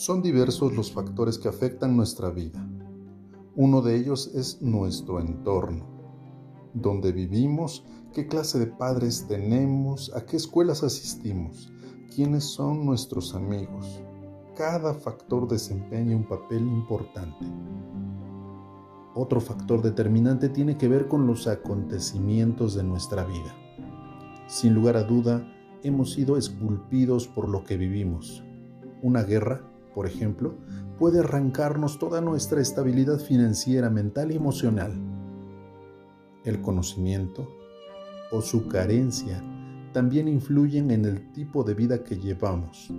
Son diversos los factores que afectan nuestra vida. Uno de ellos es nuestro entorno, donde vivimos, qué clase de padres tenemos, a qué escuelas asistimos, quiénes son nuestros amigos. Cada factor desempeña un papel importante. Otro factor determinante tiene que ver con los acontecimientos de nuestra vida. Sin lugar a duda, hemos sido esculpidos por lo que vivimos. Una guerra, por ejemplo, puede arrancarnos toda nuestra estabilidad financiera, mental y emocional. El conocimiento o su carencia también influyen en el tipo de vida que llevamos.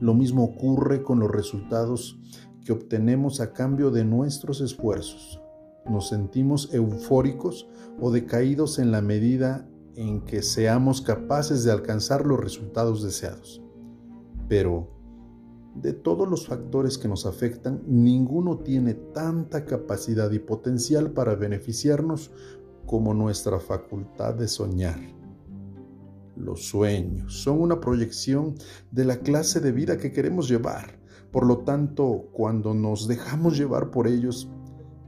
Lo mismo ocurre con los resultados que obtenemos a cambio de nuestros esfuerzos. Nos sentimos eufóricos o decaídos en la medida en que seamos capaces de alcanzar los resultados deseados. Pero, de todos los factores que nos afectan, ninguno tiene tanta capacidad y potencial para beneficiarnos como nuestra facultad de soñar. Los sueños son una proyección de la clase de vida que queremos llevar. Por lo tanto, cuando nos dejamos llevar por ellos,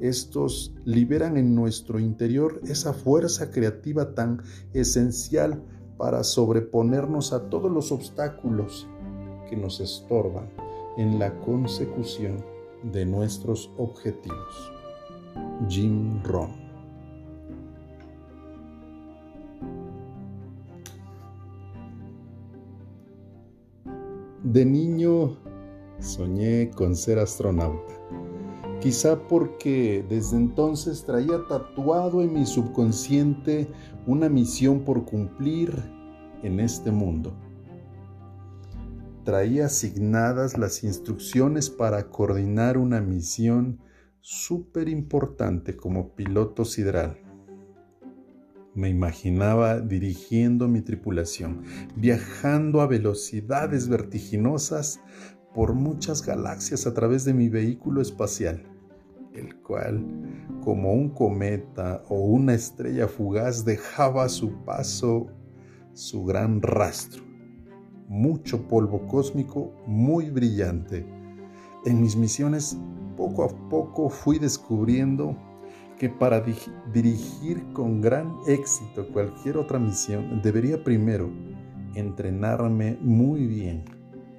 estos liberan en nuestro interior esa fuerza creativa tan esencial para sobreponernos a todos los obstáculos que nos estorban en la consecución de nuestros objetivos. Jim Rohn De niño soñé con ser astronauta, quizá porque desde entonces traía tatuado en mi subconsciente una misión por cumplir en este mundo traía asignadas las instrucciones para coordinar una misión súper importante como piloto sideral. Me imaginaba dirigiendo mi tripulación, viajando a velocidades vertiginosas por muchas galaxias a través de mi vehículo espacial, el cual, como un cometa o una estrella fugaz, dejaba a su paso su gran rastro mucho polvo cósmico muy brillante. En mis misiones poco a poco fui descubriendo que para dirigir con gran éxito cualquier otra misión debería primero entrenarme muy bien,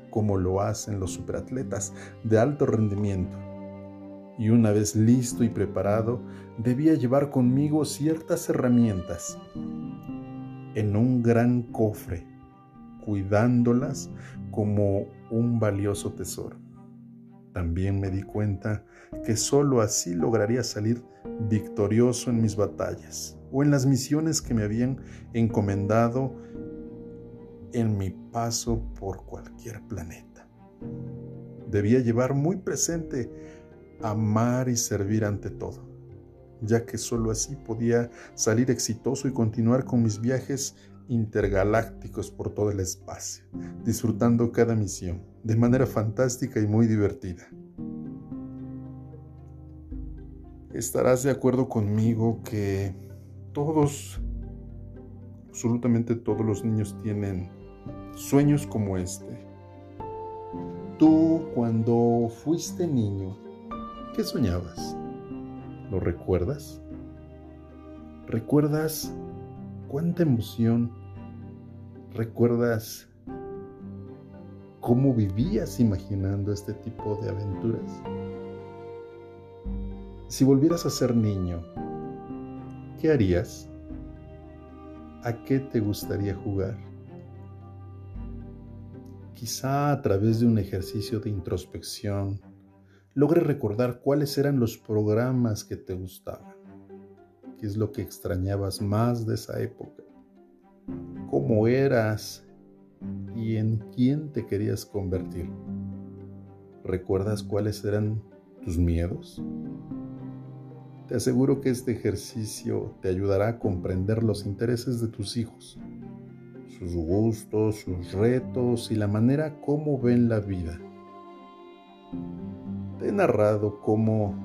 como lo hacen los superatletas de alto rendimiento. Y una vez listo y preparado, debía llevar conmigo ciertas herramientas en un gran cofre cuidándolas como un valioso tesoro. También me di cuenta que sólo así lograría salir victorioso en mis batallas o en las misiones que me habían encomendado en mi paso por cualquier planeta. Debía llevar muy presente amar y servir ante todo, ya que sólo así podía salir exitoso y continuar con mis viajes intergalácticos por todo el espacio, disfrutando cada misión de manera fantástica y muy divertida. Estarás de acuerdo conmigo que todos, absolutamente todos los niños tienen sueños como este. Tú cuando fuiste niño, ¿qué soñabas? ¿Lo recuerdas? ¿Recuerdas cuánta emoción ¿Recuerdas cómo vivías imaginando este tipo de aventuras? Si volvieras a ser niño, ¿qué harías? ¿A qué te gustaría jugar? Quizá a través de un ejercicio de introspección logres recordar cuáles eran los programas que te gustaban, qué es lo que extrañabas más de esa época cómo eras y en quién te querías convertir. ¿Recuerdas cuáles eran tus miedos? Te aseguro que este ejercicio te ayudará a comprender los intereses de tus hijos, sus gustos, sus retos y la manera como ven la vida. Te he narrado cómo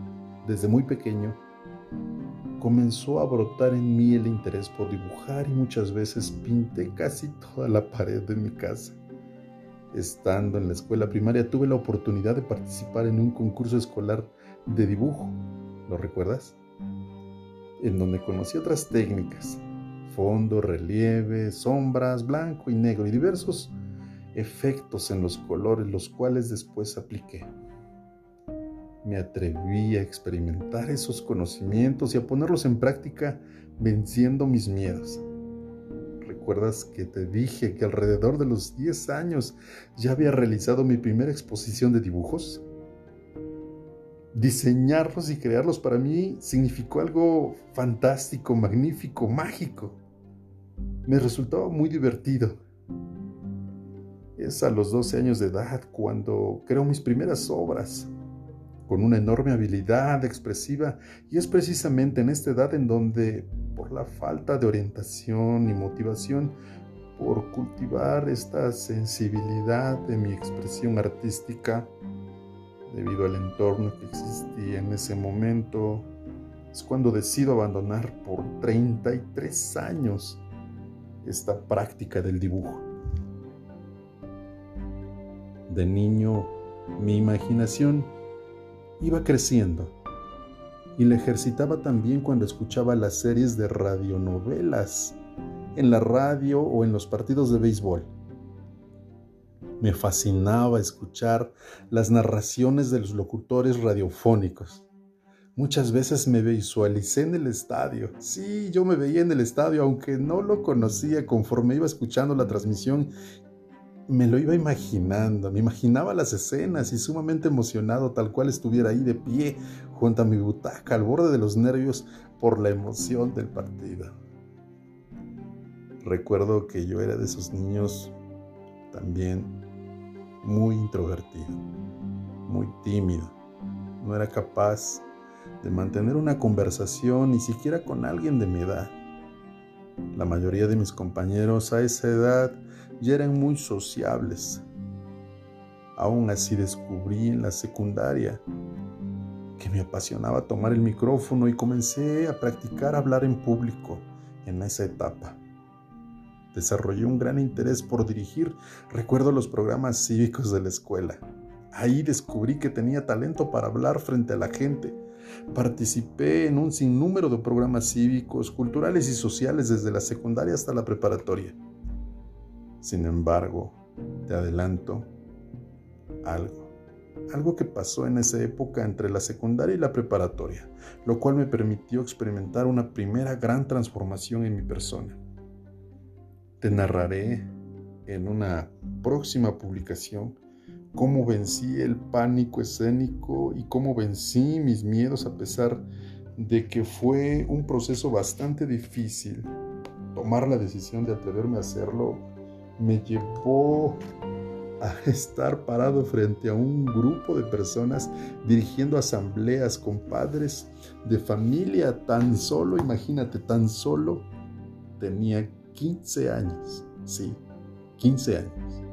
desde muy pequeño comenzó a brotar en mí el interés por dibujar y muchas veces pinté casi toda la pared de mi casa. Estando en la escuela primaria tuve la oportunidad de participar en un concurso escolar de dibujo. ¿Lo recuerdas? En donde conocí otras técnicas, fondo, relieve, sombras, blanco y negro y diversos efectos en los colores, los cuales después apliqué. Me atreví a experimentar esos conocimientos y a ponerlos en práctica venciendo mis miedos. ¿Recuerdas que te dije que alrededor de los 10 años ya había realizado mi primera exposición de dibujos? Diseñarlos y crearlos para mí significó algo fantástico, magnífico, mágico. Me resultaba muy divertido. Es a los 12 años de edad cuando creo mis primeras obras, con una enorme habilidad expresiva, y es precisamente en esta edad en donde por la falta de orientación y motivación, por cultivar esta sensibilidad de mi expresión artística, debido al entorno que existía en ese momento, es cuando decido abandonar por 33 años esta práctica del dibujo. De niño, mi imaginación iba creciendo y la ejercitaba también cuando escuchaba las series de radionovelas en la radio o en los partidos de béisbol. Me fascinaba escuchar las narraciones de los locutores radiofónicos. Muchas veces me visualicé en el estadio. Sí, yo me veía en el estadio, aunque no lo conocía conforme iba escuchando la transmisión. Me lo iba imaginando, me imaginaba las escenas y sumamente emocionado tal cual estuviera ahí de pie junto a mi butaca al borde de los nervios por la emoción del partido. Recuerdo que yo era de esos niños también muy introvertido, muy tímido. No era capaz de mantener una conversación ni siquiera con alguien de mi edad. La mayoría de mis compañeros a esa edad ya eran muy sociables. Aún así descubrí en la secundaria que me apasionaba tomar el micrófono y comencé a practicar hablar en público en esa etapa. Desarrollé un gran interés por dirigir, recuerdo los programas cívicos de la escuela. Ahí descubrí que tenía talento para hablar frente a la gente. Participé en un sinnúmero de programas cívicos, culturales y sociales desde la secundaria hasta la preparatoria. Sin embargo, te adelanto algo algo que pasó en esa época entre la secundaria y la preparatoria, lo cual me permitió experimentar una primera gran transformación en mi persona. Te narraré en una próxima publicación cómo vencí el pánico escénico y cómo vencí mis miedos a pesar de que fue un proceso bastante difícil. Tomar la decisión de atreverme a hacerlo me llevó a estar parado frente a un grupo de personas dirigiendo asambleas con padres de familia tan solo, imagínate, tan solo tenía 15 años, sí, 15 años.